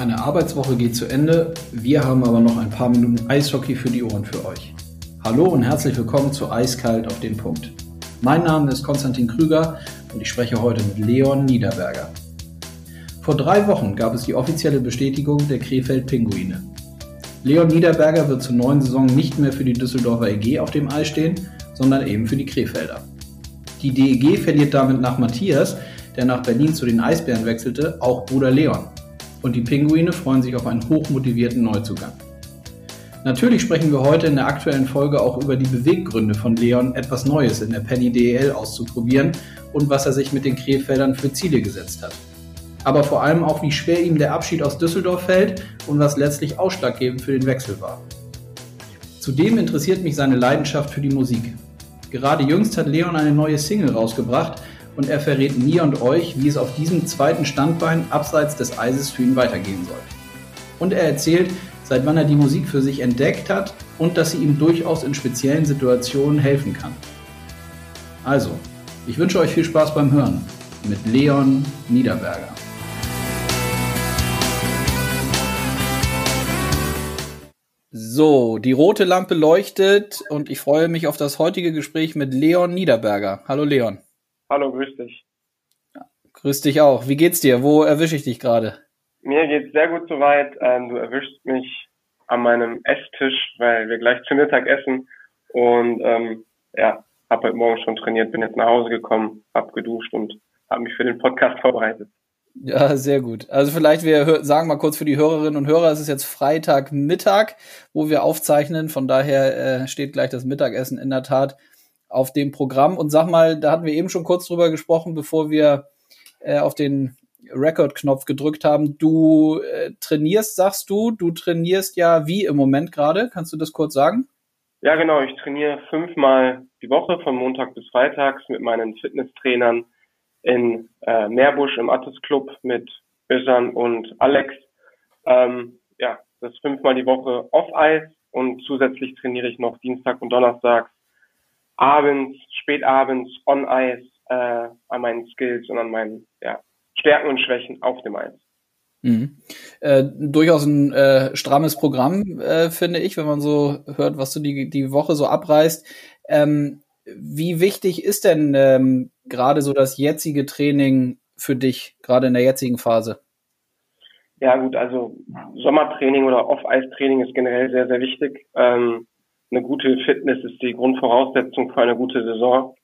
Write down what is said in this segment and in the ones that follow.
Eine Arbeitswoche geht zu Ende, wir haben aber noch ein paar Minuten Eishockey für die Ohren für euch. Hallo und herzlich willkommen zu Eiskalt auf den Punkt. Mein Name ist Konstantin Krüger und ich spreche heute mit Leon Niederberger. Vor drei Wochen gab es die offizielle Bestätigung der Krefeld-Pinguine. Leon Niederberger wird zur neuen Saison nicht mehr für die Düsseldorfer EG auf dem Eis stehen, sondern eben für die Krefelder. Die DEG verliert damit nach Matthias, der nach Berlin zu den Eisbären wechselte, auch Bruder Leon. Und die Pinguine freuen sich auf einen hochmotivierten Neuzugang. Natürlich sprechen wir heute in der aktuellen Folge auch über die Beweggründe von Leon, etwas Neues in der Penny DEL auszuprobieren und was er sich mit den Krefeldern für Ziele gesetzt hat. Aber vor allem auch, wie schwer ihm der Abschied aus Düsseldorf fällt und was letztlich ausschlaggebend für den Wechsel war. Zudem interessiert mich seine Leidenschaft für die Musik. Gerade jüngst hat Leon eine neue Single rausgebracht und er verrät mir und euch, wie es auf diesem zweiten Standbein abseits des Eises für ihn weitergehen soll. Und er erzählt, seit wann er die Musik für sich entdeckt hat und dass sie ihm durchaus in speziellen Situationen helfen kann. Also, ich wünsche euch viel Spaß beim Hören mit Leon Niederberger. So, die rote Lampe leuchtet und ich freue mich auf das heutige Gespräch mit Leon Niederberger. Hallo Leon. Hallo, grüß dich. Grüß dich auch. Wie geht's dir? Wo erwische ich dich gerade? Mir geht's sehr gut soweit. Ähm, du erwischst mich an meinem Esstisch, weil wir gleich zu Mittag essen. Und ähm, ja, habe heute Morgen schon trainiert, bin jetzt nach Hause gekommen, hab geduscht und habe mich für den Podcast vorbereitet. Ja, sehr gut. Also vielleicht wir sagen mal kurz für die Hörerinnen und Hörer, es ist jetzt Freitagmittag, wo wir aufzeichnen. Von daher äh, steht gleich das Mittagessen in der Tat auf dem Programm. Und sag mal, da hatten wir eben schon kurz drüber gesprochen, bevor wir äh, auf den Record-Knopf gedrückt haben. Du äh, trainierst, sagst du, du trainierst ja wie im Moment gerade. Kannst du das kurz sagen? Ja, genau. Ich trainiere fünfmal die Woche von Montag bis Freitags mit meinen Fitnesstrainern in äh, Meerbusch im Attis Club mit Özan und Alex. Ähm, ja, das fünfmal die Woche off Eis und zusätzlich trainiere ich noch Dienstag und Donnerstag abends, spätabends on Eis äh, an meinen Skills und an meinen ja, Stärken und Schwächen auf dem Eis. Mhm. Äh, durchaus ein äh, strammes Programm, äh, finde ich, wenn man so hört, was du die, die Woche so abreißt. Ähm, wie wichtig ist denn ähm, gerade so das jetzige Training für dich, gerade in der jetzigen Phase? Ja gut, also Sommertraining oder Off-Eis-Training ist generell sehr, sehr wichtig. Ähm, eine gute Fitness ist die Grundvoraussetzung für eine gute Saison.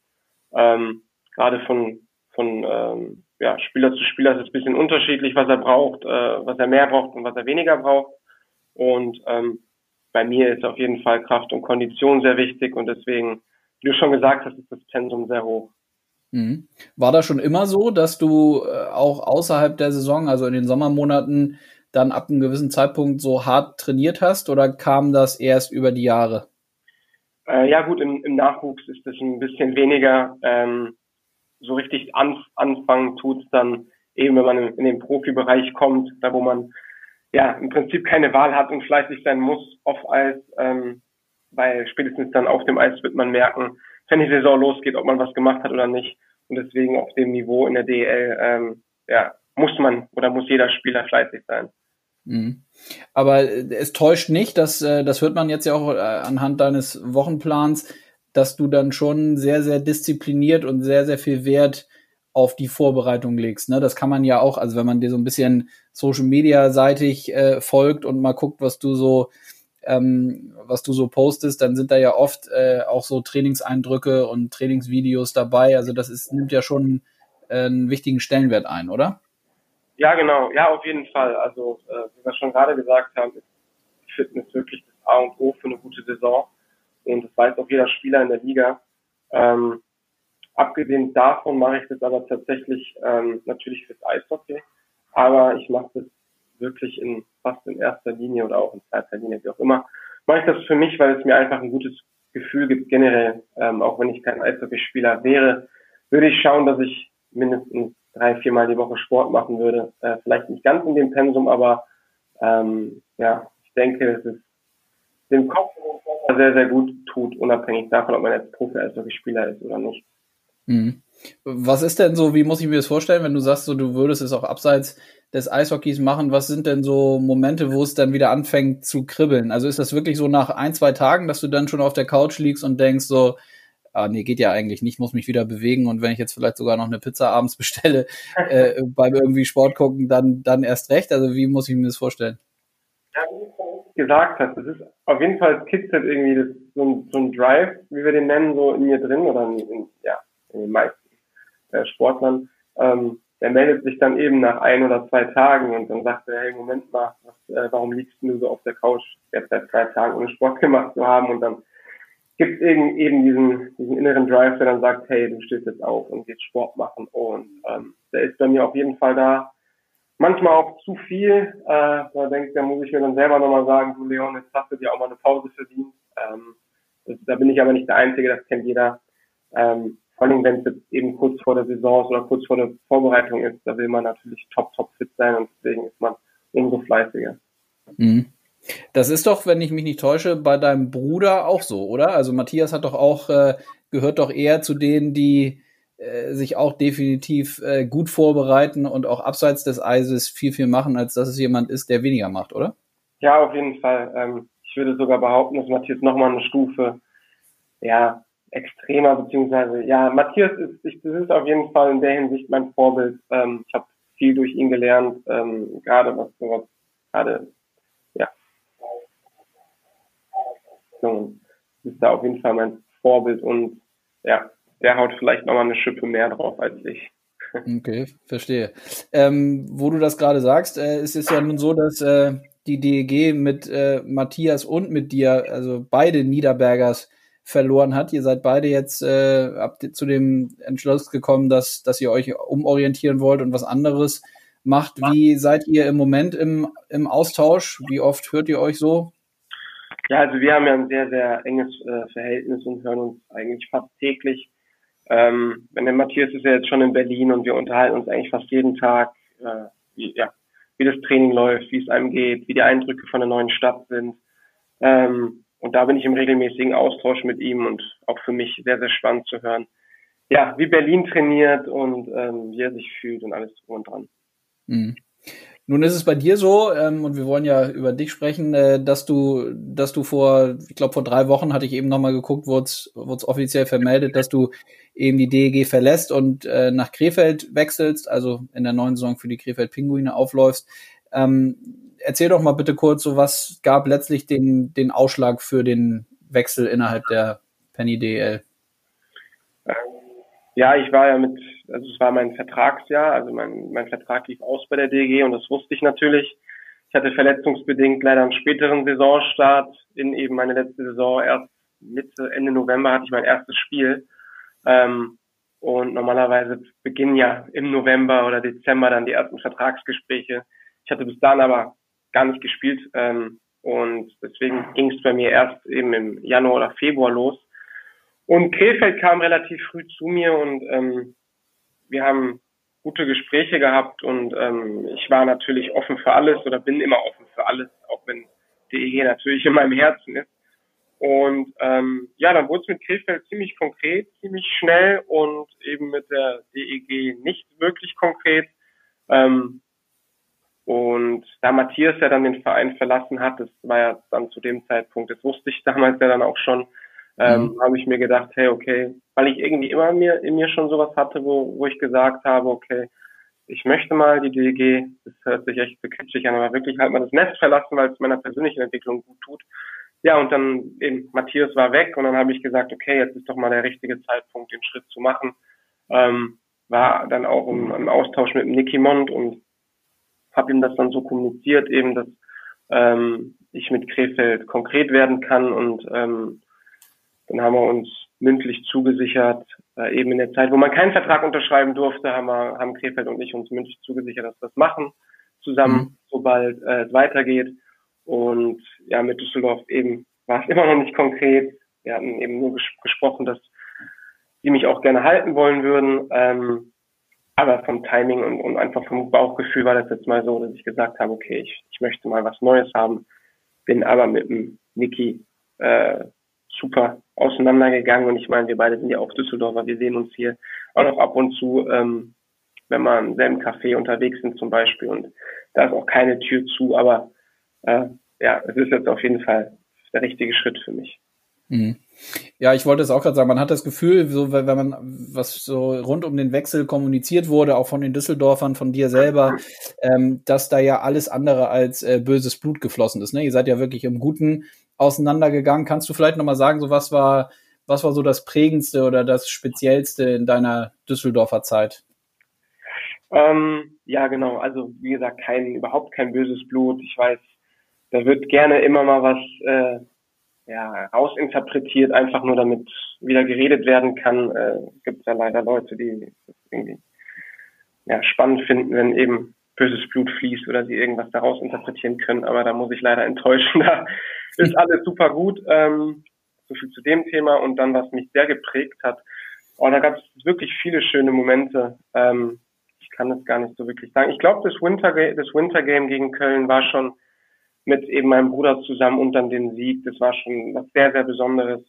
Ähm, gerade von, von ähm, ja, Spieler zu Spieler ist es ein bisschen unterschiedlich, was er braucht, äh, was er mehr braucht und was er weniger braucht. Und ähm, bei mir ist auf jeden Fall Kraft und Kondition sehr wichtig und deswegen, wie du schon gesagt hast, ist das Pensum sehr hoch. Mhm. War das schon immer so, dass du äh, auch außerhalb der Saison, also in den Sommermonaten, dann ab einem gewissen Zeitpunkt so hart trainiert hast oder kam das erst über die Jahre? Äh, ja gut, im, im Nachwuchs ist das ein bisschen weniger. Ähm, so richtig an, anfangen tut es dann eben, wenn man in, in den Profibereich kommt, da wo man ja im Prinzip keine Wahl hat und fleißig sein muss auf Eis, ähm, weil spätestens dann auf dem Eis wird man merken, wenn die Saison losgeht, ob man was gemacht hat oder nicht. Und deswegen auf dem Niveau in der DL ähm, ja, muss man oder muss jeder Spieler fleißig sein. Mhm. Aber es täuscht nicht, dass äh, das hört man jetzt ja auch äh, anhand deines Wochenplans, dass du dann schon sehr, sehr diszipliniert und sehr, sehr viel Wert auf die Vorbereitung legst. Ne? Das kann man ja auch, also wenn man dir so ein bisschen Social Media seitig äh, folgt und mal guckt, was du so ähm, was du so postest, dann sind da ja oft äh, auch so Trainingseindrücke und Trainingsvideos dabei. Also das ist, nimmt ja schon äh, einen wichtigen Stellenwert ein, oder? Ja, genau. Ja, auf jeden Fall. Also, äh, wie wir schon gerade gesagt haben, ist Fitness wirklich das A und O für eine gute Saison. Und das weiß auch jeder Spieler in der Liga. Ähm, abgesehen davon mache ich das aber tatsächlich ähm, natürlich fürs Eishockey. Aber ich mache das wirklich in fast in erster Linie oder auch in zweiter Linie, wie auch immer. Mache ich das für mich, weil es mir einfach ein gutes Gefühl gibt generell. Ähm, auch wenn ich kein Eishockeyspieler wäre, würde ich schauen, dass ich mindestens drei, viermal die Woche Sport machen würde. Äh, vielleicht nicht ganz in dem Pensum, aber ähm, ja, ich denke, es ist dem Kopf sehr, sehr gut tut, unabhängig davon, ob man jetzt Profi-Eishockey-Spieler ist oder nicht. Mhm. Was ist denn so, wie muss ich mir das vorstellen, wenn du sagst, so, du würdest es auch abseits des Eishockeys machen, was sind denn so Momente, wo es dann wieder anfängt zu kribbeln? Also ist das wirklich so nach ein, zwei Tagen, dass du dann schon auf der Couch liegst und denkst so, ah, nee, geht ja eigentlich nicht, muss mich wieder bewegen und wenn ich jetzt vielleicht sogar noch eine Pizza abends bestelle, äh, beim irgendwie Sport gucken, dann, dann erst recht. Also wie muss ich mir das vorstellen? Ja, wie du gesagt hast, es ist auf jeden Fall kitzelt irgendwie das, so, ein, so ein Drive, wie wir den nennen, so in mir drin oder in, in ja, in den meisten äh, Sportlern. Ähm, der meldet sich dann eben nach ein oder zwei Tagen und dann sagt er, hey, Moment mal, was, äh, warum liegst du so auf der Couch jetzt seit zwei Tagen ohne Sport gemacht zu haben und dann gibt eben, eben diesen, diesen inneren Drive, der dann sagt, hey, du stehst jetzt auf und gehst Sport machen und ähm, der ist bei mir auf jeden Fall da. Manchmal auch zu viel, äh, da denke da muss ich mir dann selber nochmal sagen, du Leon, jetzt hast du dir auch mal eine Pause verdient. Ähm, das, da bin ich aber nicht der Einzige, das kennt jeder. Ähm, vor allem, wenn es jetzt eben kurz vor der Saison ist oder kurz vor der Vorbereitung ist, da will man natürlich top, top fit sein und deswegen ist man umso fleißiger. Mhm. Das ist doch, wenn ich mich nicht täusche, bei deinem Bruder auch so, oder? Also Matthias hat doch auch, äh, gehört doch eher zu denen, die äh, sich auch definitiv äh, gut vorbereiten und auch abseits des Eises viel, viel machen, als dass es jemand ist, der weniger macht, oder? Ja, auf jeden Fall. Ähm, ich würde sogar behaupten, dass Matthias nochmal eine Stufe, ja, extremer, beziehungsweise, ja, Matthias ist, ich, das ist auf jeden Fall in der Hinsicht mein Vorbild. Ähm, ich habe viel durch ihn gelernt, ähm, gerade was sowas, gerade, ja, so, ist da auf jeden Fall mein Vorbild und ja, der haut vielleicht nochmal eine Schippe mehr drauf als ich. Okay, verstehe. Ähm, wo du das gerade sagst, äh, ist es ja nun so, dass äh, die DEG mit äh, Matthias und mit dir, also beide Niederbergers, verloren hat. Ihr seid beide jetzt äh, zu dem Entschluss gekommen, dass, dass ihr euch umorientieren wollt und was anderes macht. Wie seid ihr im Moment im, im Austausch? Wie oft hört ihr euch so? Ja, also wir haben ja ein sehr, sehr enges äh, Verhältnis und hören uns eigentlich fast täglich. Ähm, wenn der Matthias ist ja jetzt schon in Berlin und wir unterhalten uns eigentlich fast jeden Tag, äh, wie, ja, wie das Training läuft, wie es einem geht, wie die Eindrücke von der neuen Stadt sind. Ähm, und da bin ich im regelmäßigen Austausch mit ihm und auch für mich sehr, sehr spannend zu hören, ja, wie Berlin trainiert und ähm, wie er sich fühlt und alles drum und dran. Mhm. Nun ist es bei dir so, ähm, und wir wollen ja über dich sprechen, äh, dass du, dass du vor, ich glaube vor drei Wochen hatte ich eben nochmal geguckt, wurde es offiziell vermeldet, dass du eben die DEG verlässt und äh, nach Krefeld wechselst, also in der neuen Saison für die Krefeld Pinguine aufläufst. Ähm, erzähl doch mal bitte kurz, so was gab letztlich den, den Ausschlag für den Wechsel innerhalb der Penny DL? Ja, ich war ja mit, also es war mein Vertragsjahr, also mein, mein Vertrag lief aus bei der DG und das wusste ich natürlich. Ich hatte verletzungsbedingt leider einen späteren Saisonstart in eben meine letzte Saison. Erst Mitte, Ende November hatte ich mein erstes Spiel. Ähm, und normalerweise beginnen ja im November oder Dezember dann die ersten Vertragsgespräche. Ich hatte bis dahin aber gar nicht gespielt. Ähm, und deswegen ging es bei mir erst eben im Januar oder Februar los. Und Krefeld kam relativ früh zu mir und ähm, wir haben gute Gespräche gehabt und ähm, ich war natürlich offen für alles oder bin immer offen für alles, auch wenn DEG natürlich in meinem Herzen ist. Und ähm, ja, dann wurde es mit Krefeld ziemlich konkret, ziemlich schnell und eben mit der DEG nicht wirklich konkret. Ähm, und da Matthias ja dann den Verein verlassen hat, das war ja dann zu dem Zeitpunkt, das wusste ich damals ja dann auch schon, ähm, mhm. habe ich mir gedacht, hey, okay, weil ich irgendwie immer mir, in mir schon sowas hatte, wo, wo ich gesagt habe, okay, ich möchte mal die DG, das hört sich echt so kitschig an, aber wirklich halt mal das Nest verlassen, weil es meiner persönlichen Entwicklung gut tut. Ja, und dann eben Matthias war weg und dann habe ich gesagt, okay, jetzt ist doch mal der richtige Zeitpunkt, den Schritt zu machen. Ähm, war dann auch im, im Austausch mit Nicky Mond und habe ihm das dann so kommuniziert, eben, dass ähm, ich mit Krefeld konkret werden kann und ähm, dann haben wir uns mündlich zugesichert, äh, eben in der Zeit, wo man keinen Vertrag unterschreiben durfte, haben wir, haben Krefeld und ich uns mündlich zugesichert, dass wir das machen zusammen, mhm. sobald äh, es weitergeht. Und ja, mit Düsseldorf eben war es immer noch nicht konkret. Wir hatten eben nur ges gesprochen, dass die mich auch gerne halten wollen würden. Ähm, aber vom Timing und, und einfach vom Bauchgefühl war das jetzt mal so, dass ich gesagt habe, okay, ich, ich möchte mal was Neues haben. Bin aber mit dem Niki äh, super auseinandergegangen und ich meine, wir beide sind ja auch Düsseldorfer, wir sehen uns hier auch noch ab und zu. Ähm, wenn wir im selben Café unterwegs sind zum Beispiel und da ist auch keine Tür zu, aber äh, ja, es ist jetzt auf jeden Fall der richtige Schritt für mich. Mhm. Ja, ich wollte es auch gerade sagen, man hat das Gefühl, so wenn man was so rund um den Wechsel kommuniziert wurde, auch von den Düsseldorfern, von dir selber, ähm, dass da ja alles andere als äh, böses Blut geflossen ist. Ne? Ihr seid ja wirklich im Guten auseinandergegangen. Kannst du vielleicht nochmal sagen, so was war, was war so das prägendste oder das speziellste in deiner Düsseldorfer Zeit? Ähm, ja, genau. Also wie gesagt, kein überhaupt kein böses Blut. Ich weiß, da wird gerne immer mal was äh, ja, rausinterpretiert, einfach nur damit wieder geredet werden kann. Äh, Gibt es ja leider Leute, die das irgendwie ja, spannend finden, wenn eben böses Blut fließt oder sie irgendwas daraus interpretieren können. Aber da muss ich leider enttäuschen. Da ist alles super gut. Ähm, so viel zu dem Thema. Und dann, was mich sehr geprägt hat, oh, da gab es wirklich viele schöne Momente. Ähm, ich kann es gar nicht so wirklich sagen. Ich glaube, das Winter, das Winter Game gegen Köln war schon mit eben meinem Bruder zusammen und dann den Sieg. Das war schon was sehr, sehr Besonderes.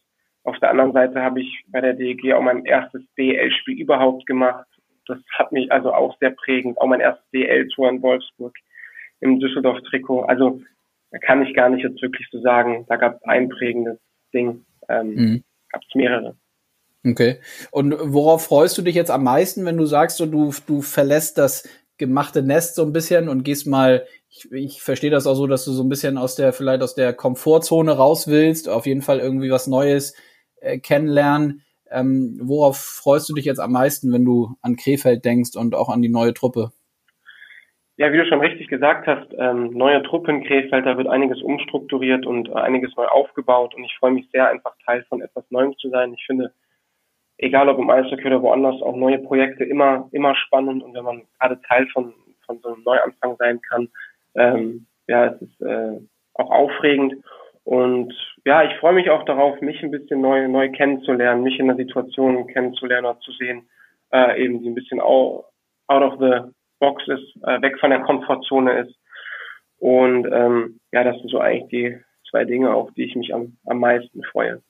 Auf der anderen Seite habe ich bei der DEG auch mein erstes DL-Spiel überhaupt gemacht. Das hat mich also auch sehr prägend. Auch mein erstes DL-Tour in Wolfsburg im Düsseldorf-Trikot. Also da kann ich gar nicht jetzt wirklich so sagen, da gab es ein prägendes Ding. Ähm, mhm. Gab es mehrere. Okay. Und worauf freust du dich jetzt am meisten, wenn du sagst, so du, du verlässt das gemachte Nest so ein bisschen und gehst mal, ich, ich verstehe das auch so, dass du so ein bisschen aus der, vielleicht aus der Komfortzone raus willst, auf jeden Fall irgendwie was Neues äh, kennenlernen. Ähm, worauf freust du dich jetzt am meisten, wenn du an Krefeld denkst und auch an die neue Truppe? Ja, wie du schon richtig gesagt hast, ähm, neue Truppe in Krefeld, da wird einiges umstrukturiert und äh, einiges neu aufgebaut und ich freue mich sehr, einfach Teil von etwas Neuem zu sein. Ich finde, egal ob im Eishockey oder woanders, auch neue Projekte immer, immer spannend und wenn man gerade Teil von, von so einem Neuanfang sein kann, ähm, ja, es ist äh, auch aufregend. Und ja, ich freue mich auch darauf, mich ein bisschen neu, neu kennenzulernen, mich in der Situation kennenzulernen oder zu sehen, äh, eben die ein bisschen out, of the box ist, äh, weg von der Komfortzone ist. Und ähm, ja, das sind so eigentlich die zwei Dinge, auf die ich mich am, am meisten freue.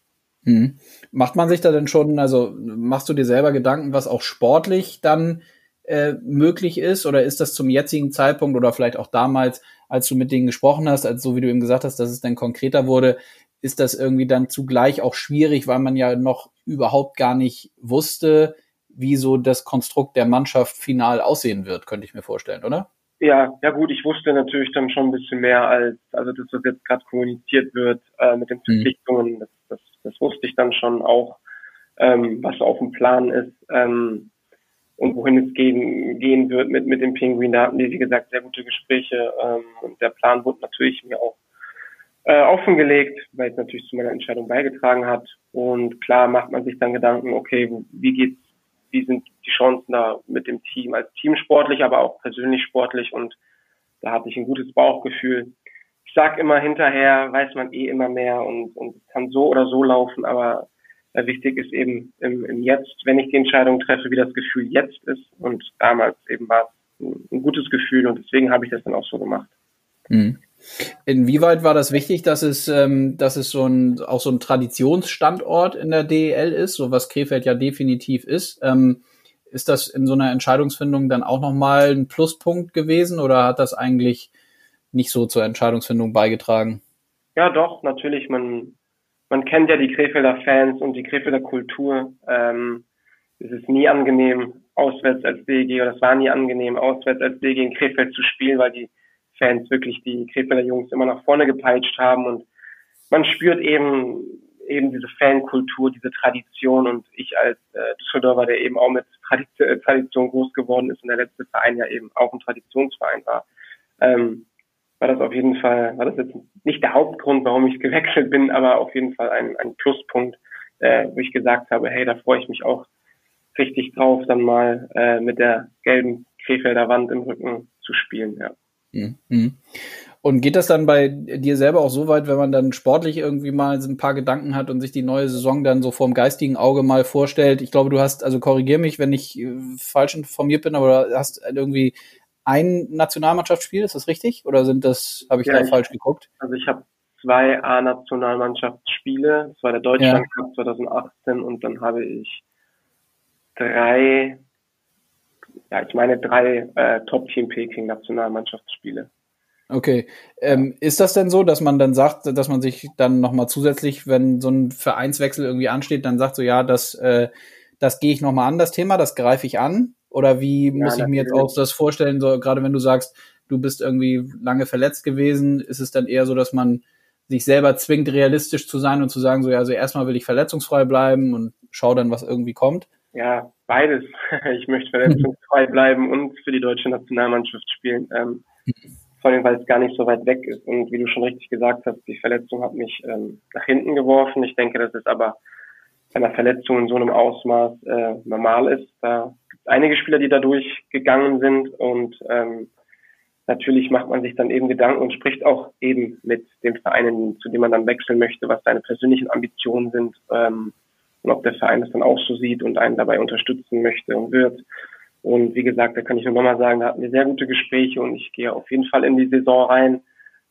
Hm. Macht man sich da denn schon, also machst du dir selber Gedanken, was auch sportlich dann äh, möglich ist? Oder ist das zum jetzigen Zeitpunkt oder vielleicht auch damals, als du mit denen gesprochen hast, als so wie du eben gesagt hast, dass es dann konkreter wurde, ist das irgendwie dann zugleich auch schwierig, weil man ja noch überhaupt gar nicht wusste, wie so das Konstrukt der Mannschaft final aussehen wird, könnte ich mir vorstellen, oder? Ja, ja gut, ich wusste natürlich dann schon ein bisschen mehr als, also das, was jetzt gerade kommuniziert wird äh, mit den mhm. Verpflichtungen, mhm. das, das, das wusste ich dann schon auch, ähm, was auf dem Plan ist ähm, und wohin es gehen, gehen wird mit, mit dem Pinguin. Da hatten wir, wie gesagt, sehr gute Gespräche ähm, und der Plan wurde natürlich mir auch äh, offengelegt, weil es natürlich zu meiner Entscheidung beigetragen hat. Und klar macht man sich dann Gedanken, okay, wie geht's wie sind die Chancen da mit dem Team als Team sportlich, aber auch persönlich sportlich und da hatte ich ein gutes Bauchgefühl. Ich sag immer hinterher, weiß man eh immer mehr und, und kann so oder so laufen, aber wichtig ist eben im, im Jetzt, wenn ich die Entscheidung treffe, wie das Gefühl jetzt ist und damals eben war es ein, ein gutes Gefühl und deswegen habe ich das dann auch so gemacht. Mhm. Inwieweit war das wichtig, dass es, ähm, dass es so ein, auch so ein Traditionsstandort in der DEL ist, so was Krefeld ja definitiv ist? Ähm, ist das in so einer Entscheidungsfindung dann auch nochmal ein Pluspunkt gewesen oder hat das eigentlich nicht so zur Entscheidungsfindung beigetragen? Ja, doch, natürlich. Man, man kennt ja die Krefelder Fans und die Krefelder Kultur. Ähm, es ist nie angenehm, auswärts als DG, oder es war nie angenehm, auswärts als DG in Krefeld zu spielen, weil die Fans wirklich die Krefelder Jungs immer nach vorne gepeitscht haben und man spürt eben eben diese Fankultur, diese Tradition und ich als äh, Düsseldorfer, der eben auch mit äh, Tradition groß geworden ist und der letzte Verein ja eben auch ein Traditionsverein war, ähm, war das auf jeden Fall, war das jetzt nicht der Hauptgrund, warum ich gewechselt bin, aber auf jeden Fall ein, ein Pluspunkt, äh, wo ich gesagt habe, hey, da freue ich mich auch richtig drauf, dann mal äh, mit der gelben Krefelder Wand im Rücken zu spielen, ja. Mhm. Und geht das dann bei dir selber auch so weit, wenn man dann sportlich irgendwie mal ein paar Gedanken hat und sich die neue Saison dann so vorm geistigen Auge mal vorstellt? Ich glaube, du hast, also korrigier mich, wenn ich äh, falsch informiert bin, aber du hast irgendwie ein Nationalmannschaftsspiel, ist das richtig? Oder sind das, habe ich ja, da ich, falsch geguckt? Also ich habe zwei A-Nationalmannschaftsspiele. Das war der Deutschland Cup ja. 2018 und dann habe ich drei ja, ich meine drei äh, Top-Team Peking Nationalmannschaftsspiele. Okay. Ähm, ist das denn so, dass man dann sagt, dass man sich dann nochmal zusätzlich, wenn so ein Vereinswechsel irgendwie ansteht, dann sagt so, ja, das, äh, das gehe ich nochmal an, das Thema, das greife ich an? Oder wie muss ja, ich mir jetzt auch das vorstellen, so gerade wenn du sagst, du bist irgendwie lange verletzt gewesen, ist es dann eher so, dass man sich selber zwingt, realistisch zu sein und zu sagen, so ja, also erstmal will ich verletzungsfrei bleiben und schau dann, was irgendwie kommt? Ja, beides. Ich möchte verletzungsfrei bleiben und für die deutsche Nationalmannschaft spielen. Ähm, vor allem, weil es gar nicht so weit weg ist. Und wie du schon richtig gesagt hast, die Verletzung hat mich ähm, nach hinten geworfen. Ich denke, das ist aber bei einer Verletzung in so einem Ausmaß äh, normal ist. Da es einige Spieler, die da durchgegangen sind und ähm, natürlich macht man sich dann eben Gedanken und spricht auch eben mit dem Verein, zu dem man dann wechseln möchte, was seine persönlichen Ambitionen sind ähm, und ob der Verein das dann auch so sieht und einen dabei unterstützen möchte und wird. Und wie gesagt, da kann ich nur nochmal sagen, da hatten wir sehr gute Gespräche und ich gehe auf jeden Fall in die Saison rein,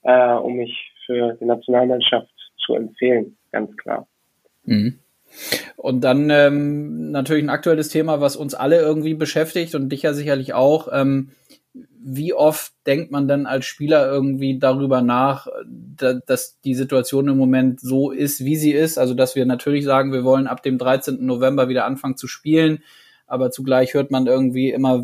äh, um mich für die Nationalmannschaft zu empfehlen, ganz klar. Mhm. Und dann ähm, natürlich ein aktuelles Thema, was uns alle irgendwie beschäftigt und dich ja sicherlich auch. Ähm, wie oft denkt man denn als Spieler irgendwie darüber nach, da, dass die Situation im Moment so ist, wie sie ist? Also, dass wir natürlich sagen, wir wollen ab dem 13. November wieder anfangen zu spielen, aber zugleich hört man irgendwie immer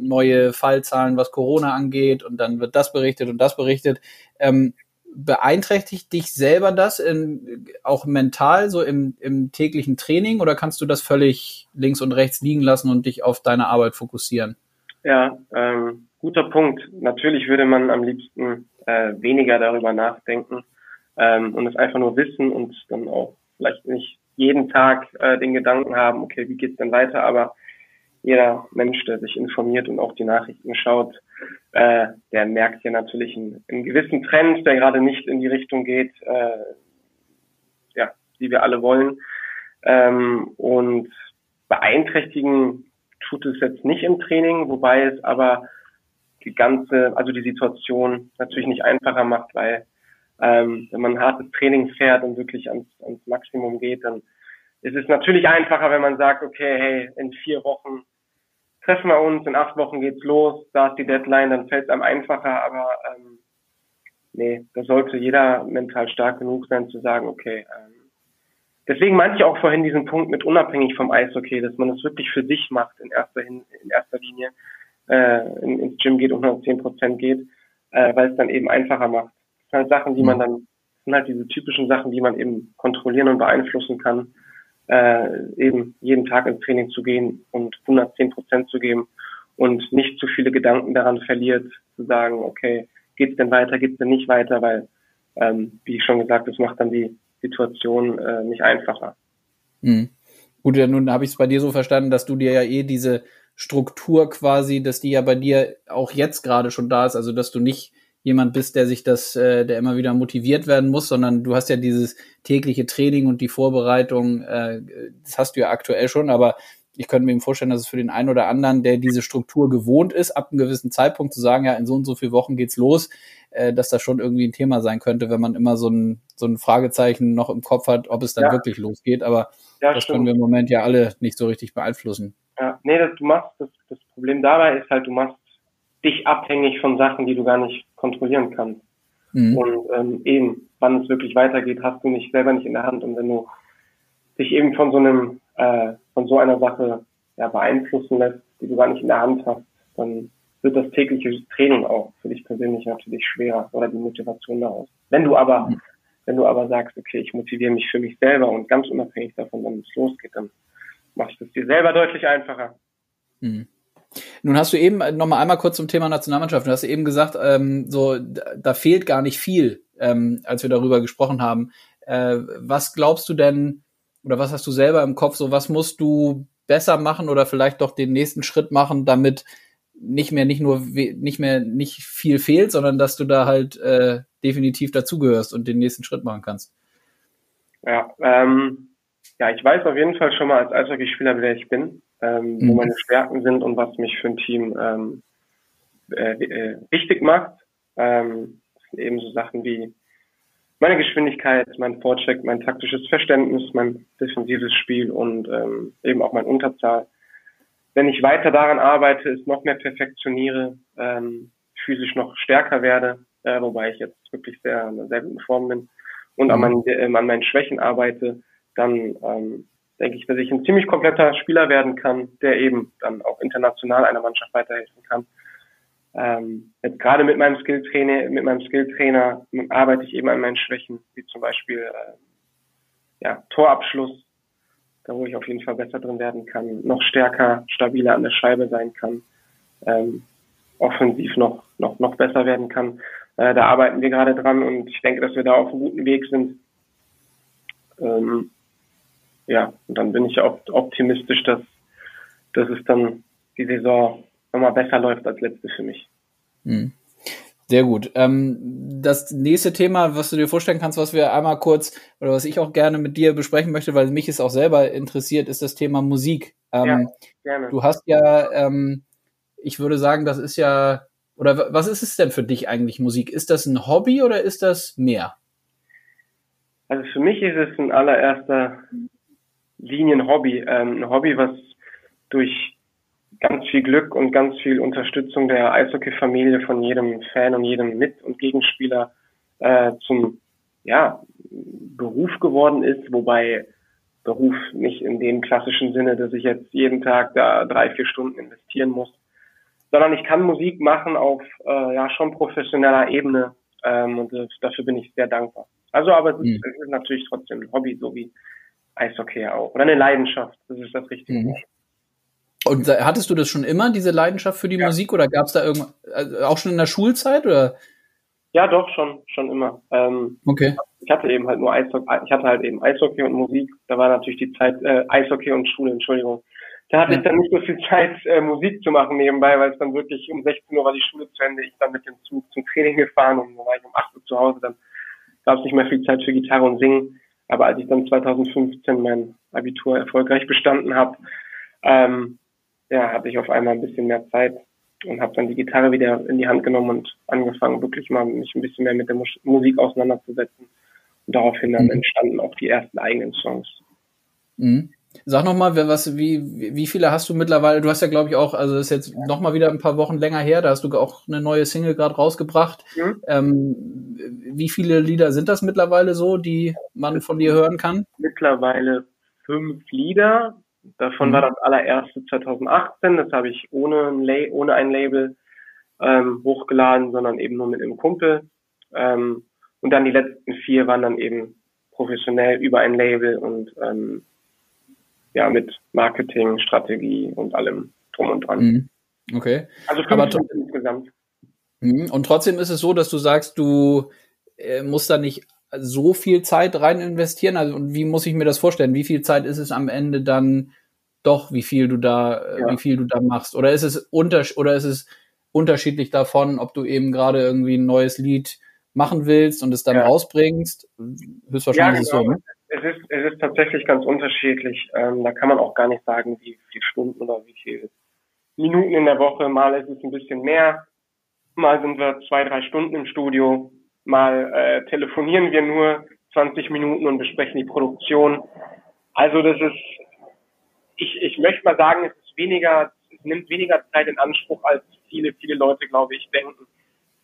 neue Fallzahlen, was Corona angeht, und dann wird das berichtet und das berichtet. Ähm, beeinträchtigt dich selber das in, auch mental so im, im täglichen Training oder kannst du das völlig links und rechts liegen lassen und dich auf deine Arbeit fokussieren? Ja, ähm, guter Punkt. Natürlich würde man am liebsten äh, weniger darüber nachdenken ähm, und es einfach nur wissen und dann auch vielleicht nicht jeden Tag äh, den Gedanken haben, okay, wie geht's denn weiter? Aber jeder Mensch, der sich informiert und auch die Nachrichten schaut, äh, der merkt ja natürlich einen, einen gewissen Trend, der gerade nicht in die Richtung geht, äh, ja, die wir alle wollen. Ähm, und beeinträchtigen tut es jetzt nicht im Training, wobei es aber die ganze, also die Situation natürlich nicht einfacher macht, weil ähm, wenn man ein hartes Training fährt und wirklich ans, ans Maximum geht, dann ist es natürlich einfacher, wenn man sagt, okay, hey, in vier Wochen treffen wir uns, in acht Wochen geht's los, da ist die Deadline, dann fällt es einem einfacher, aber ähm, nee, da sollte jeder mental stark genug sein zu sagen, okay, ähm, deswegen meinte ich auch vorhin diesen Punkt mit unabhängig vom Eishockey, dass man das wirklich für sich macht in erster, in erster Linie, äh, in, ins Gym geht und 110 Prozent geht, äh, weil es dann eben einfacher macht. Das sind halt Sachen, die man mhm. dann, das sind halt diese typischen Sachen, die man eben kontrollieren und beeinflussen kann, äh, eben jeden Tag ins Training zu gehen und 110 Prozent zu geben und nicht zu viele Gedanken daran verliert, zu sagen, okay, geht's denn weiter, geht's denn nicht weiter, weil, ähm, wie ich schon gesagt, das macht dann die Situation äh, nicht einfacher. Mhm. Gut, ja, nun habe ich es bei dir so verstanden, dass du dir ja eh diese Struktur quasi, dass die ja bei dir auch jetzt gerade schon da ist, also dass du nicht jemand bist, der sich das, äh, der immer wieder motiviert werden muss, sondern du hast ja dieses tägliche Training und die Vorbereitung, äh, das hast du ja aktuell schon, aber ich könnte mir eben vorstellen, dass es für den einen oder anderen, der diese Struktur gewohnt ist, ab einem gewissen Zeitpunkt zu sagen, ja, in so und so vielen Wochen geht's los, äh, dass das schon irgendwie ein Thema sein könnte, wenn man immer so ein, so ein Fragezeichen noch im Kopf hat, ob es dann ja. wirklich losgeht. Aber ja, das stimmt. können wir im Moment ja alle nicht so richtig beeinflussen. Ja, nee, das, du machst, das, das Problem dabei ist halt, du machst dich abhängig von Sachen, die du gar nicht kontrollieren kannst. Mhm. Und ähm, eben, wann es wirklich weitergeht, hast du nicht selber nicht in der Hand. Und wenn du dich eben von so einem, äh, von so einer Sache ja, beeinflussen lässt, die du gar nicht in der Hand hast, dann wird das tägliche Training auch für dich persönlich natürlich schwerer oder die Motivation daraus. Wenn du aber, mhm. wenn du aber sagst, okay, ich motiviere mich für mich selber und ganz unabhängig davon, wenn es losgeht, dann machst du es dir selber deutlich einfacher. Mhm. Nun hast du eben noch mal einmal kurz zum Thema Nationalmannschaft. Du hast eben gesagt, ähm, so da fehlt gar nicht viel, ähm, als wir darüber gesprochen haben. Äh, was glaubst du denn oder was hast du selber im Kopf? So was musst du besser machen oder vielleicht doch den nächsten Schritt machen, damit nicht mehr nicht nur nicht mehr nicht viel fehlt, sondern dass du da halt äh, definitiv dazugehörst und den nächsten Schritt machen kannst. Ja, ähm, ja, ich weiß auf jeden Fall schon mal als Eishockeyspieler, wer ich bin ähm, mhm. wo meine Stärken sind und was mich für ein Team ähm, äh, äh, wichtig macht. Ähm, das sind eben so Sachen wie meine Geschwindigkeit, mein Vorcheck, mein taktisches Verständnis, mein defensives Spiel und ähm, eben auch mein Unterzahl. wenn ich weiter daran arbeite, es noch mehr perfektioniere, ähm, physisch noch stärker werde, äh, wobei ich jetzt wirklich sehr, sehr gut in Form bin und an, mhm. meinen, äh, an meinen Schwächen arbeite, dann ähm, denke ich, dass ich ein ziemlich kompletter Spieler werden kann, der eben dann auch international einer Mannschaft weiterhelfen kann. Ähm, jetzt gerade mit meinem Skilltrainer, mit meinem Skilltrainer arbeite ich eben an meinen Schwächen, wie zum Beispiel äh, ja, Torabschluss, da wo ich auf jeden Fall besser drin werden kann, noch stärker, stabiler an der Scheibe sein kann, ähm, offensiv noch, noch, noch besser werden kann. Äh, da arbeiten wir gerade dran und ich denke, dass wir da auf einem guten Weg sind. Ähm, ja, und dann bin ich optimistisch, dass, dass es dann die Saison nochmal besser läuft als letzte für mich. Mhm. Sehr gut. Ähm, das nächste Thema, was du dir vorstellen kannst, was wir einmal kurz oder was ich auch gerne mit dir besprechen möchte, weil mich es auch selber interessiert, ist das Thema Musik. Ähm, ja, gerne. Du hast ja, ähm, ich würde sagen, das ist ja, oder was ist es denn für dich eigentlich Musik? Ist das ein Hobby oder ist das mehr? Also für mich ist es in allererster Linie ein Hobby. Ähm, ein Hobby, was durch ganz viel Glück und ganz viel Unterstützung der Eishockey-Familie von jedem Fan und jedem Mit- und Gegenspieler äh, zum ja, Beruf geworden ist, wobei Beruf nicht in dem klassischen Sinne, dass ich jetzt jeden Tag da drei, vier Stunden investieren muss, sondern ich kann Musik machen auf äh, ja schon professioneller Ebene ähm, und das, dafür bin ich sehr dankbar. Also aber es ist, mhm. es ist natürlich trotzdem ein Hobby, so wie Eishockey auch oder eine Leidenschaft, das ist das Richtige. Mhm. Und hattest du das schon immer, diese Leidenschaft für die ja. Musik, oder gab es da irgendwas, also auch schon in der Schulzeit, oder? Ja, doch, schon, schon immer. Ähm, okay. Ich hatte eben halt nur Eishockey, ich hatte halt eben Eishockey und Musik. Da war natürlich die Zeit, äh, Eishockey und Schule, Entschuldigung. Da hatte ja. ich dann nicht so viel Zeit, äh, Musik zu machen nebenbei, weil es dann wirklich um 16 Uhr war die Schule zu Ende. Ich dann mit dem Zug zum Training gefahren und dann war ich um 8 Uhr zu Hause. Dann gab es nicht mehr viel Zeit für Gitarre und Singen. Aber als ich dann 2015 mein Abitur erfolgreich bestanden habe, ähm, ja, hatte ich auf einmal ein bisschen mehr Zeit und habe dann die Gitarre wieder in die Hand genommen und angefangen, wirklich mal mich ein bisschen mehr mit der Musik auseinanderzusetzen. Und daraufhin dann mhm. entstanden auch die ersten eigenen Songs. Mhm. Sag noch mal, was, wie, wie viele hast du mittlerweile? Du hast ja, glaube ich, auch, also das ist jetzt noch mal wieder ein paar Wochen länger her, da hast du auch eine neue Single gerade rausgebracht. Mhm. Ähm, wie viele Lieder sind das mittlerweile so, die man von dir hören kann? Mittlerweile fünf Lieder. Davon mhm. war das allererste 2018. Das habe ich ohne ein, La ohne ein Label ähm, hochgeladen, sondern eben nur mit einem Kumpel. Ähm, und dann die letzten vier waren dann eben professionell über ein Label und ähm, ja mit Marketing, Strategie und allem drum und dran. Mhm. Okay. Also Aber insgesamt. Mhm. Und trotzdem ist es so, dass du sagst, du äh, musst da nicht so viel Zeit rein investieren? Also, und wie muss ich mir das vorstellen? Wie viel Zeit ist es am Ende dann doch, wie viel du da, äh, ja. wie viel du da machst? Oder ist es unter, oder ist es unterschiedlich davon, ob du eben gerade irgendwie ein neues Lied machen willst und es dann ja. rausbringst? Höchstwahrscheinlich ja, genau. ist es so, ne? Es ist, es ist tatsächlich ganz unterschiedlich. Ähm, da kann man auch gar nicht sagen, wie viele Stunden oder wie viele Minuten in der Woche. Mal ist es ein bisschen mehr, mal sind wir zwei, drei Stunden im Studio, mal äh, telefonieren wir nur 20 Minuten und besprechen die Produktion. Also das ist, ich, ich möchte mal sagen, es ist weniger, es nimmt weniger Zeit in Anspruch, als viele, viele Leute, glaube ich, denken.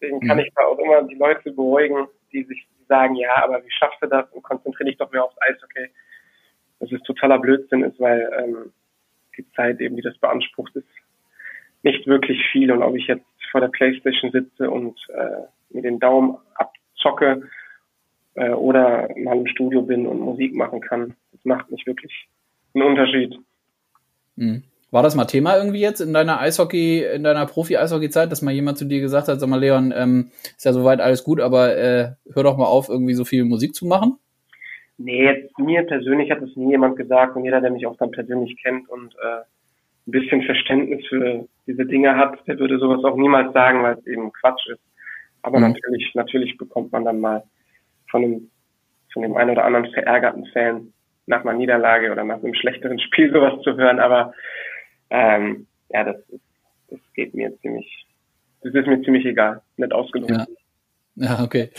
Deswegen kann mhm. ich da auch immer die Leute beruhigen, die sich sagen, ja, aber wie schaffst du das und konzentriere dich doch mehr aufs Eishockey. Das ist totaler Blödsinn ist, weil ähm, die Zeit eben, die das beansprucht, ist nicht wirklich viel. Und ob ich jetzt vor der Playstation sitze und äh, mir den Daumen abzocke äh, oder mal im Studio bin und Musik machen kann. Das macht nicht wirklich einen Unterschied. Mhm. War das mal Thema irgendwie jetzt in deiner Eishockey, in deiner Profi-Eishockey-Zeit, dass mal jemand zu dir gesagt hat, sag mal, Leon, ähm, ist ja soweit alles gut, aber äh, hör doch mal auf, irgendwie so viel Musik zu machen? Nee, jetzt mir persönlich hat das nie jemand gesagt und jeder, der mich auch dann persönlich kennt und äh, ein bisschen Verständnis für diese Dinge hat, der würde sowas auch niemals sagen, weil es eben Quatsch ist. Aber mhm. natürlich, natürlich bekommt man dann mal von dem, von dem einen oder anderen verärgerten Fan nach einer Niederlage oder nach einem schlechteren Spiel sowas zu hören. Aber ähm, ja, das, ist, das geht mir ziemlich, das ist mir ziemlich egal, nicht ausgedrückt. Ja. Ja, okay.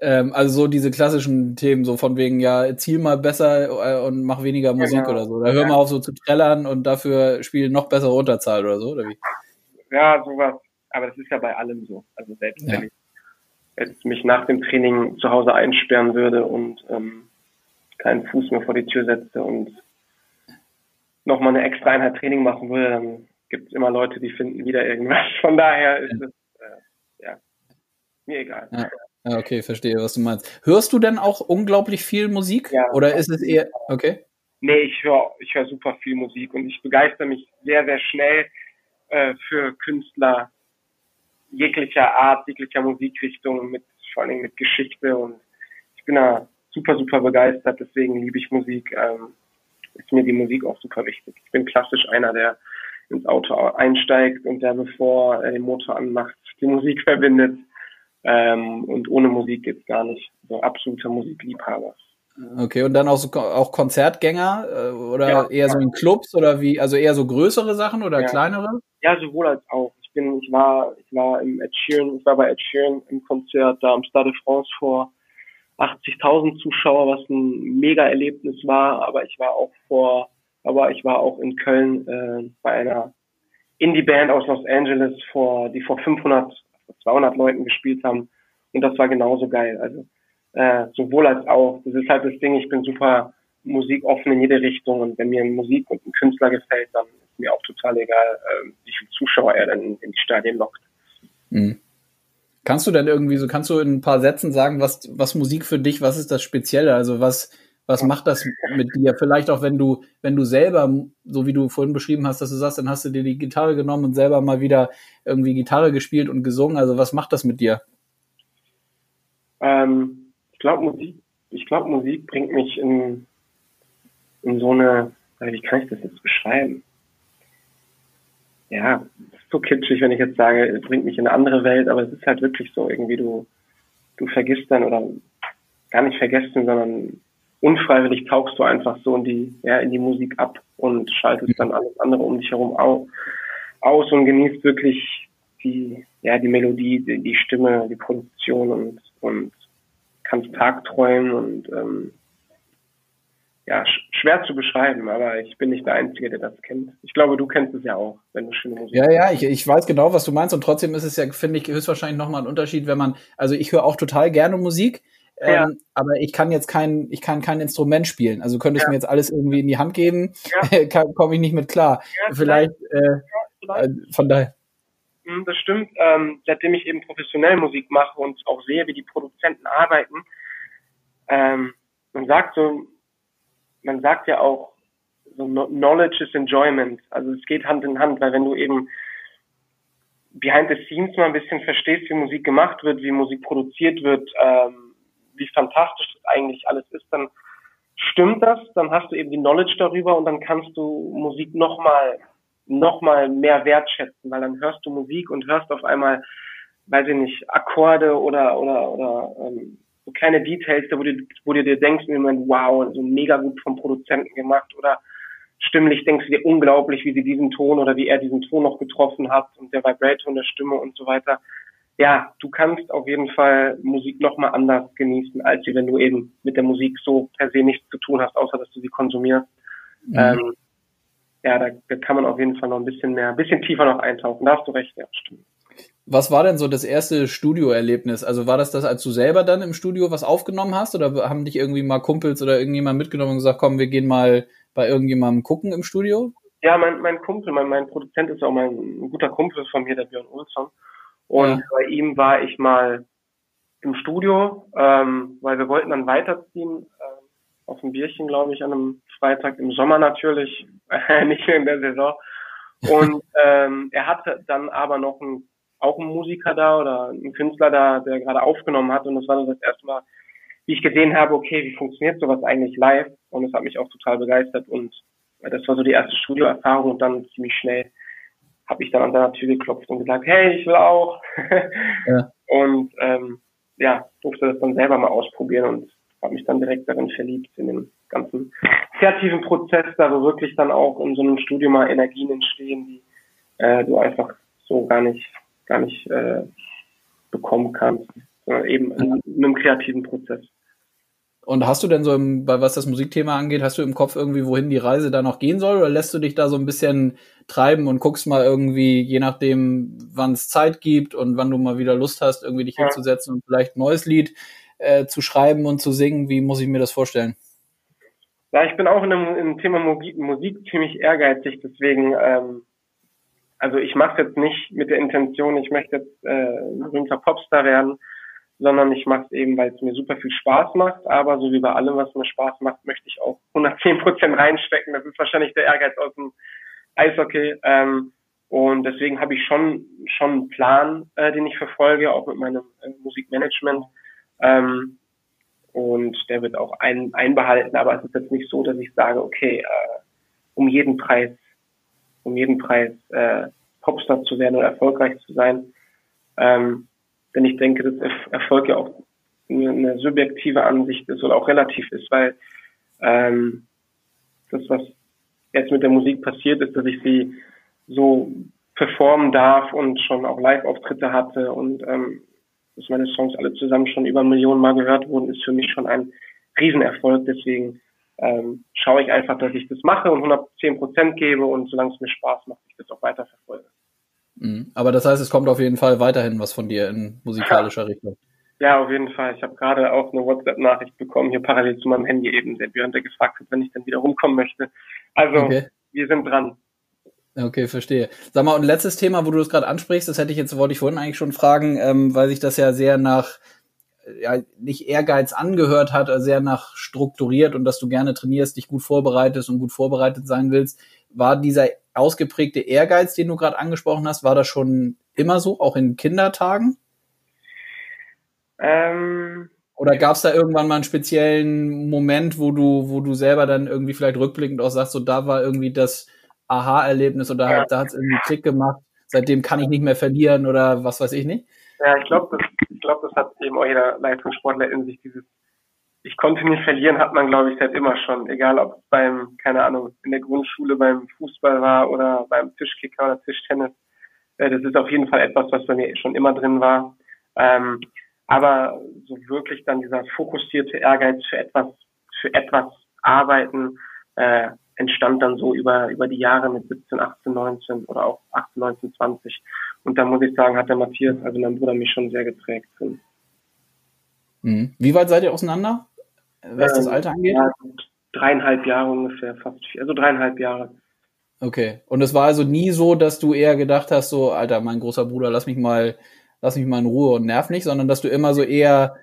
Ähm, also so diese klassischen Themen, so von wegen, ja, ziel mal besser äh, und mach weniger Musik genau. oder so. Oder hör mal auf so zu trällern und dafür spiel noch bessere Unterzahl oder so, oder wie? Ja, sowas. Aber das ist ja bei allem so. Also selbst ja. wenn ich jetzt mich nach dem Training zu Hause einsperren würde und ähm, keinen Fuß mehr vor die Tür setze und nochmal eine extra Einheit Training machen würde, dann gibt es immer Leute, die finden wieder irgendwas. Von daher ist es, äh, ja, mir egal. Ja. Ja, okay, verstehe, was du meinst. Hörst du denn auch unglaublich viel Musik? Ja, oder ist es eher, okay? Nee, ich höre ich hör super viel Musik und ich begeister mich sehr, sehr schnell äh, für Künstler jeglicher Art, jeglicher Musikrichtung, mit, vor allen Dingen mit Geschichte und ich bin da super, super begeistert, deswegen liebe ich Musik. Ähm, ist mir die Musik auch super wichtig. Ich bin klassisch einer, der ins Auto einsteigt und der, bevor er den Motor anmacht, die Musik verbindet. Ähm, und ohne Musik geht's gar nicht. So absoluter Musikliebhaber. Okay, und dann auch so auch Konzertgänger äh, oder ja, eher so in Clubs oder wie, also eher so größere Sachen oder ja. kleinere? Ja, sowohl als auch. Ich bin, ich war, ich war im Ed Sheeran, ich war bei Ed Sheeran im Konzert da am Stade de France vor 80.000 Zuschauer, was ein mega Erlebnis war, aber ich war auch vor, aber ich war auch in Köln äh, bei einer Indie-Band aus Los Angeles vor, die vor 500, 200 Leuten gespielt haben und das war genauso geil. Also äh, sowohl als auch. Das ist halt das Ding. Ich bin super musikoffen in jede Richtung und wenn mir Musik und ein Künstler gefällt, dann mir auch total egal, äh, wie viele Zuschauer er dann in die Stadien lockt. Mhm. Kannst du denn irgendwie so, kannst du in ein paar Sätzen sagen, was, was Musik für dich, was ist das Spezielle? Also was, was macht das mit dir? Vielleicht auch, wenn du, wenn du selber, so wie du vorhin beschrieben hast, dass du sagst, dann hast du dir die Gitarre genommen und selber mal wieder irgendwie Gitarre gespielt und gesungen. Also was macht das mit dir? Ähm, ich glaube, Musik, ich glaube, Musik bringt mich in, in so eine, wie kann ich das jetzt beschreiben? Ja, so kitschig, wenn ich jetzt sage, bringt mich in eine andere Welt, aber es ist halt wirklich so, irgendwie du, du vergisst dann oder gar nicht vergessen, sondern unfreiwillig tauchst du einfach so in die, ja, in die Musik ab und schaltest dann alles andere um dich herum au, aus und genießt wirklich die, ja, die Melodie, die, die Stimme, die Produktion und, und kannst tagträumen und ähm, ja, schwer zu beschreiben, aber ich bin nicht der Einzige, der das kennt. Ich glaube, du kennst es ja auch, wenn du schöne Musik Ja, ja, ich, ich weiß genau, was du meinst und trotzdem ist es ja, finde ich, höchstwahrscheinlich nochmal ein Unterschied, wenn man, also ich höre auch total gerne Musik, ja. ähm, aber ich kann jetzt kein, ich kann kein Instrument spielen. Also könntest ja. mir jetzt alles irgendwie in die Hand geben, ja. komme ich nicht mit klar. vielleicht, äh, vielleicht. Äh, von daher. Hm, das stimmt. Ähm, seitdem ich eben professionell Musik mache und auch sehe, wie die Produzenten arbeiten, ähm, man sagt so, man sagt ja auch, so Knowledge is Enjoyment. Also es geht Hand in Hand, weil wenn du eben behind the scenes mal ein bisschen verstehst, wie Musik gemacht wird, wie Musik produziert wird, ähm, wie fantastisch das eigentlich alles ist, dann stimmt das, dann hast du eben die Knowledge darüber und dann kannst du Musik nochmal noch mal mehr wertschätzen, weil dann hörst du Musik und hörst auf einmal, weiß ich nicht, Akkorde oder oder oder ähm, so kleine Details, wo du, wo du dir denkst im Moment, wow, so mega gut vom Produzenten gemacht oder stimmlich denkst du dir unglaublich, wie sie diesen Ton oder wie er diesen Ton noch getroffen hat und der Vibrato in der Stimme und so weiter. Ja, du kannst auf jeden Fall Musik nochmal anders genießen, als wenn du eben mit der Musik so per se nichts zu tun hast, außer dass du sie konsumierst. Mhm. Ähm, ja, da, da kann man auf jeden Fall noch ein bisschen mehr, ein bisschen tiefer noch eintauchen. Da hast du recht, ja, stimmt. Was war denn so das erste Studioerlebnis? Also war das das, als du selber dann im Studio was aufgenommen hast oder haben dich irgendwie mal Kumpels oder irgendjemand mitgenommen und gesagt, komm, wir gehen mal bei irgendjemandem gucken im Studio? Ja, mein, mein Kumpel, mein, mein Produzent ist auch mein ein guter Kumpel von mir, der Björn Olsson. Und ja. bei ihm war ich mal im Studio, ähm, weil wir wollten dann weiterziehen, äh, auf ein Bierchen, glaube ich, an einem Freitag im Sommer natürlich, nicht in der Saison. Und ähm, er hatte dann aber noch einen auch ein Musiker da oder ein Künstler da, der gerade aufgenommen hat. Und das war dann das erste Mal, wie ich gesehen habe, okay, wie funktioniert sowas eigentlich live? Und es hat mich auch total begeistert. Und das war so die erste Studioerfahrung. Und dann ziemlich schnell habe ich dann an seiner Tür geklopft und gesagt, hey, ich will auch. Ja. und ähm, ja, durfte das dann selber mal ausprobieren und habe mich dann direkt darin verliebt, in den ganzen kreativen Prozess, da wo wirklich dann auch in so einem Studio mal Energien entstehen, die äh, du einfach so gar nicht gar nicht äh, bekommen kannst, sondern eben in, in einem kreativen Prozess. Und hast du denn so, im, bei was das Musikthema angeht, hast du im Kopf irgendwie, wohin die Reise da noch gehen soll? Oder lässt du dich da so ein bisschen treiben und guckst mal irgendwie, je nachdem, wann es Zeit gibt und wann du mal wieder Lust hast, irgendwie dich ja. hinzusetzen und vielleicht ein neues Lied äh, zu schreiben und zu singen? Wie muss ich mir das vorstellen? Ja, ich bin auch in dem, im Thema Musik, Musik ziemlich ehrgeizig, deswegen, ähm, also ich mache jetzt nicht mit der Intention, ich möchte jetzt äh, ein berühmter Popstar werden, sondern ich mache es eben, weil es mir super viel Spaß macht. Aber so wie bei allem, was mir Spaß macht, möchte ich auch 110 Prozent reinstecken. Das ist wahrscheinlich der Ehrgeiz aus dem Eishockey. Ähm, und deswegen habe ich schon schon einen Plan, äh, den ich verfolge, auch mit meinem äh, Musikmanagement. Ähm, und der wird auch ein, einbehalten. Aber es ist jetzt nicht so, dass ich sage, okay, äh, um jeden Preis, um jeden Preis äh, Popstar zu werden oder erfolgreich zu sein. Ähm, denn ich denke, dass Erfolg ja auch eine subjektive Ansicht ist oder auch relativ ist, weil ähm, das, was jetzt mit der Musik passiert ist, dass ich sie so performen darf und schon auch Live-Auftritte hatte und ähm, dass meine Songs alle zusammen schon über Millionen Mal gehört wurden, ist für mich schon ein Riesenerfolg. Deswegen ähm, schaue ich einfach, dass ich das mache und 110 Prozent gebe und solange es mir Spaß macht, ich das auch weiter verfolge. Mhm. Aber das heißt, es kommt auf jeden Fall weiterhin was von dir in musikalischer ja. Richtung. Ja, auf jeden Fall. Ich habe gerade auch eine WhatsApp-Nachricht bekommen, hier parallel zu meinem Handy eben, der Björn, der gefragt hat, wenn ich dann wieder rumkommen möchte. Also, okay. wir sind dran. Okay, verstehe. Sag mal, und letztes Thema, wo du das gerade ansprichst, das hätte ich jetzt, wollte ich vorhin eigentlich schon fragen, ähm, weil sich das ja sehr nach, ja, nicht Ehrgeiz angehört hat, also sehr nach strukturiert und dass du gerne trainierst, dich gut vorbereitest und gut vorbereitet sein willst. War dieser ausgeprägte Ehrgeiz, den du gerade angesprochen hast, war das schon immer so, auch in Kindertagen? Ähm, Oder gab es da irgendwann mal einen speziellen Moment, wo du, wo du selber dann irgendwie vielleicht rückblickend auch sagst, so da war irgendwie das Aha-Erlebnis oder ja. da hat es irgendwie Klick gemacht, seitdem kann ich nicht mehr verlieren oder was weiß ich nicht? Ja, ich glaube, das, ich glaube, das hat eben auch jeder Leistungssportler in sich, dieses ich konnte nicht verlieren, hat man, glaube ich, seit immer schon. Egal, ob es beim, keine Ahnung, in der Grundschule beim Fußball war oder beim Tischkicker oder Tischtennis. Äh, das ist auf jeden Fall etwas, was bei mir schon immer drin war. Ähm, aber so wirklich dann dieser fokussierte Ehrgeiz für etwas, für etwas arbeiten, äh, entstand dann so über, über die Jahre mit 17, 18, 19 oder auch 18, 19, 20. Und da muss ich sagen, hat der Matthias, also mein Bruder, mich schon sehr geprägt. Mhm. Wie weit seid ihr auseinander? was das ähm, Alter angeht? Ja, dreieinhalb Jahre ungefähr, fast vier, also dreieinhalb Jahre. Okay. Und es war also nie so, dass du eher gedacht hast, so, Alter, mein großer Bruder, lass mich mal, lass mich mal in Ruhe und nerv nicht, sondern dass du immer so eher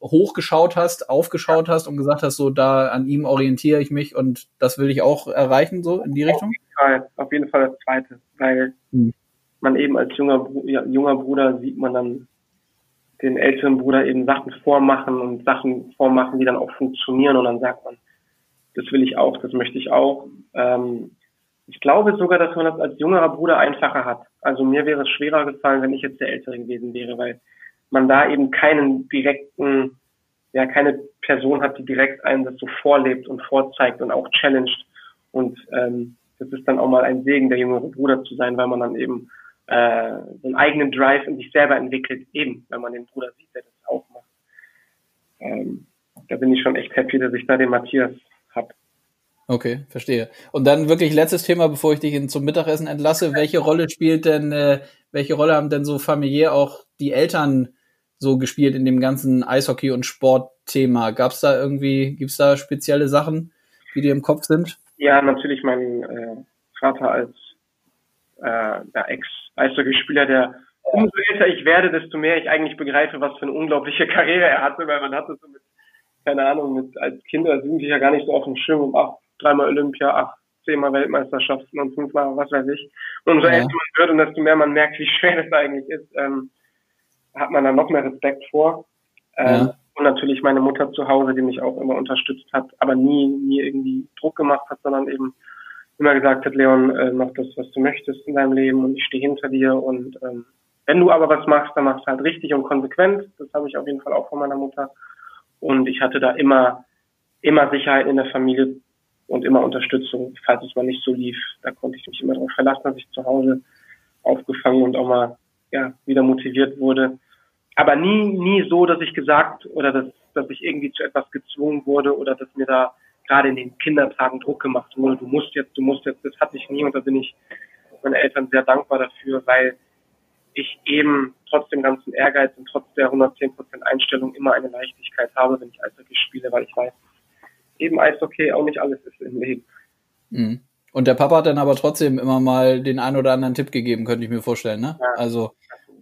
hochgeschaut hast, aufgeschaut hast und gesagt hast, so da an ihm orientiere ich mich und das will ich auch erreichen, so in die Richtung? Auf jeden Fall, auf jeden Fall das zweite, weil hm. man eben als junger, junger Bruder sieht man dann den älteren Bruder eben Sachen vormachen und Sachen vormachen, die dann auch funktionieren und dann sagt man, das will ich auch, das möchte ich auch. Ähm, ich glaube sogar, dass man das als jüngerer Bruder einfacher hat. Also mir wäre es schwerer gefallen, wenn ich jetzt der Ältere gewesen wäre, weil man da eben keinen direkten, ja, keine Person hat, die direkt einen das so vorlebt und vorzeigt und auch challenged. Und ähm, das ist dann auch mal ein Segen, der jüngere Bruder zu sein, weil man dann eben äh, so einen eigenen Drive in sich selber entwickelt, eben, wenn man den Bruder sieht, der das auch macht. Ähm, da bin ich schon echt happy, dass ich da den Matthias hab. Okay, verstehe. Und dann wirklich letztes Thema, bevor ich dich zum Mittagessen entlasse. Welche Rolle spielt denn, äh, welche Rolle haben denn so familiär auch die Eltern so gespielt in dem ganzen Eishockey- und Sportthema? Gab es da irgendwie, gibt es da spezielle Sachen, die dir im Kopf sind? Ja, natürlich mein äh, Vater als äh, ja, Ex-Eishockeyspieler, der umso älter ich werde, desto mehr ich eigentlich begreife, was für eine unglaubliche Karriere er hatte, weil man hatte so mit, keine Ahnung, mit als Kind oder Jugendlicher gar nicht so auf dem Schirm um ach, dreimal Olympia, ach, zehnmal Weltmeisterschaften und fünfmal was weiß ich. Und umso ja. älter man wird und desto mehr man merkt, wie schwer das eigentlich ist, ähm, hat man dann noch mehr Respekt vor. Ähm, ja. Und natürlich meine Mutter zu Hause, die mich auch immer unterstützt hat, aber nie, nie irgendwie Druck gemacht hat, sondern eben immer gesagt hat, Leon, äh, mach das, was du möchtest in deinem Leben und ich stehe hinter dir und ähm, wenn du aber was machst, dann machst du halt richtig und konsequent. Das habe ich auf jeden Fall auch von meiner Mutter. Und ich hatte da immer, immer Sicherheit in der Familie und immer Unterstützung, falls es mal nicht so lief. Da konnte ich mich immer darauf verlassen, dass ich zu Hause aufgefangen und auch mal ja, wieder motiviert wurde. aber nie, nie so, dass ich gesagt oder dass, dass ich irgendwie zu etwas gezwungen wurde oder dass mir da gerade in den Kindertagen Druck gemacht wurde, du musst jetzt, du musst jetzt, das hatte ich nie und da bin ich meinen Eltern sehr dankbar dafür, weil ich eben trotz dem ganzen Ehrgeiz und trotz der 110% Einstellung immer eine Leichtigkeit habe, wenn ich Eishockey spiele, weil ich weiß, eben Eishockey auch nicht alles ist im Leben. Mhm. Und der Papa hat dann aber trotzdem immer mal den einen oder anderen Tipp gegeben, könnte ich mir vorstellen, ne? Ja. Also,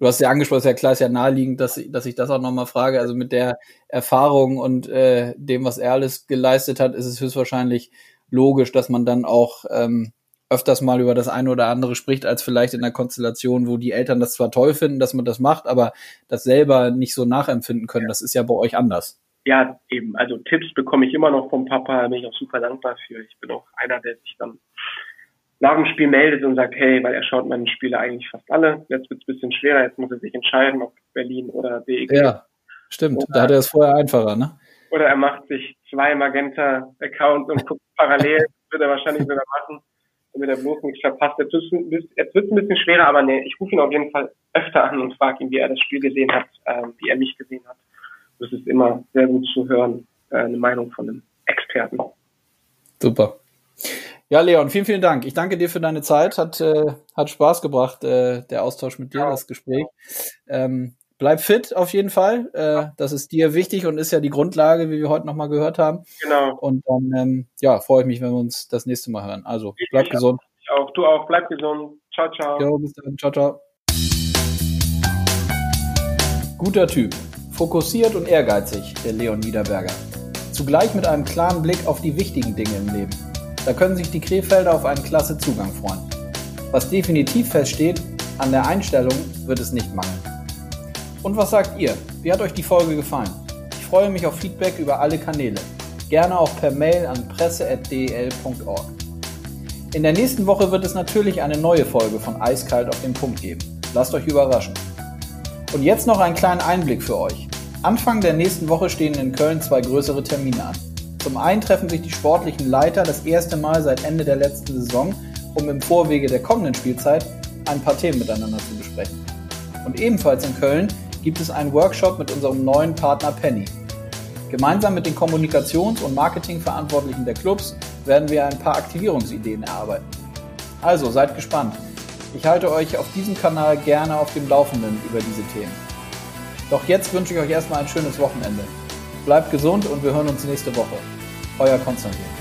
du hast ja angesprochen, ist ja klar, ist ja naheliegend, dass, dass ich das auch nochmal frage. Also mit der Erfahrung und äh, dem, was er alles geleistet hat, ist es höchstwahrscheinlich logisch, dass man dann auch ähm, öfters mal über das eine oder andere spricht, als vielleicht in einer Konstellation, wo die Eltern das zwar toll finden, dass man das macht, aber das selber nicht so nachempfinden können. Das ist ja bei euch anders. Ja, eben. Also Tipps bekomme ich immer noch vom Papa, da bin ich auch super dankbar für. Ich bin auch einer, der sich dann nach dem Spiel meldet und sagt, hey, weil er schaut meine Spiele eigentlich fast alle. Jetzt wird es ein bisschen schwerer, jetzt muss er sich entscheiden, ob Berlin oder BX. Ja, stimmt. Oder, da hat er es vorher einfacher, ne? Oder er macht sich zwei Magenta-Accounts und guckt parallel, wird er wahrscheinlich sogar machen damit er bloß nichts verpasst. Jetzt wird es ein bisschen schwerer, aber nee, ich rufe ihn auf jeden Fall öfter an und frage ihn, wie er das Spiel gesehen hat, äh, wie er mich gesehen hat. Das ist immer sehr gut zu hören, eine Meinung von einem Experten. Super. Ja, Leon, vielen, vielen Dank. Ich danke dir für deine Zeit. Hat, äh, hat Spaß gebracht, äh, der Austausch mit dir, ja. das Gespräch. Ähm, bleib fit auf jeden Fall. Äh, das ist dir wichtig und ist ja die Grundlage, wie wir heute nochmal gehört haben. Genau. Und dann ähm, ja, freue ich mich, wenn wir uns das nächste Mal hören. Also bleib ich gesund. Ich auch. Du auch. Bleib gesund. Ciao, ciao. Jo, bis dann. Ciao, ciao. Guter Typ. Fokussiert und ehrgeizig, der Leon Niederberger. Zugleich mit einem klaren Blick auf die wichtigen Dinge im Leben. Da können sich die Krefelder auf einen klasse Zugang freuen. Was definitiv feststeht, an der Einstellung wird es nicht mangeln. Und was sagt ihr? Wie hat euch die Folge gefallen? Ich freue mich auf Feedback über alle Kanäle. Gerne auch per Mail an presse.del.org. In der nächsten Woche wird es natürlich eine neue Folge von Eiskalt auf den Punkt geben. Lasst euch überraschen. Und jetzt noch einen kleinen Einblick für euch. Anfang der nächsten Woche stehen in Köln zwei größere Termine an. Zum einen treffen sich die sportlichen Leiter das erste Mal seit Ende der letzten Saison, um im Vorwege der kommenden Spielzeit ein paar Themen miteinander zu besprechen. Und ebenfalls in Köln gibt es einen Workshop mit unserem neuen Partner Penny. Gemeinsam mit den Kommunikations- und Marketingverantwortlichen der Clubs werden wir ein paar Aktivierungsideen erarbeiten. Also seid gespannt. Ich halte euch auf diesem Kanal gerne auf dem Laufenden über diese Themen. Doch jetzt wünsche ich euch erstmal ein schönes Wochenende. Bleibt gesund und wir hören uns nächste Woche. Euer Konstantin.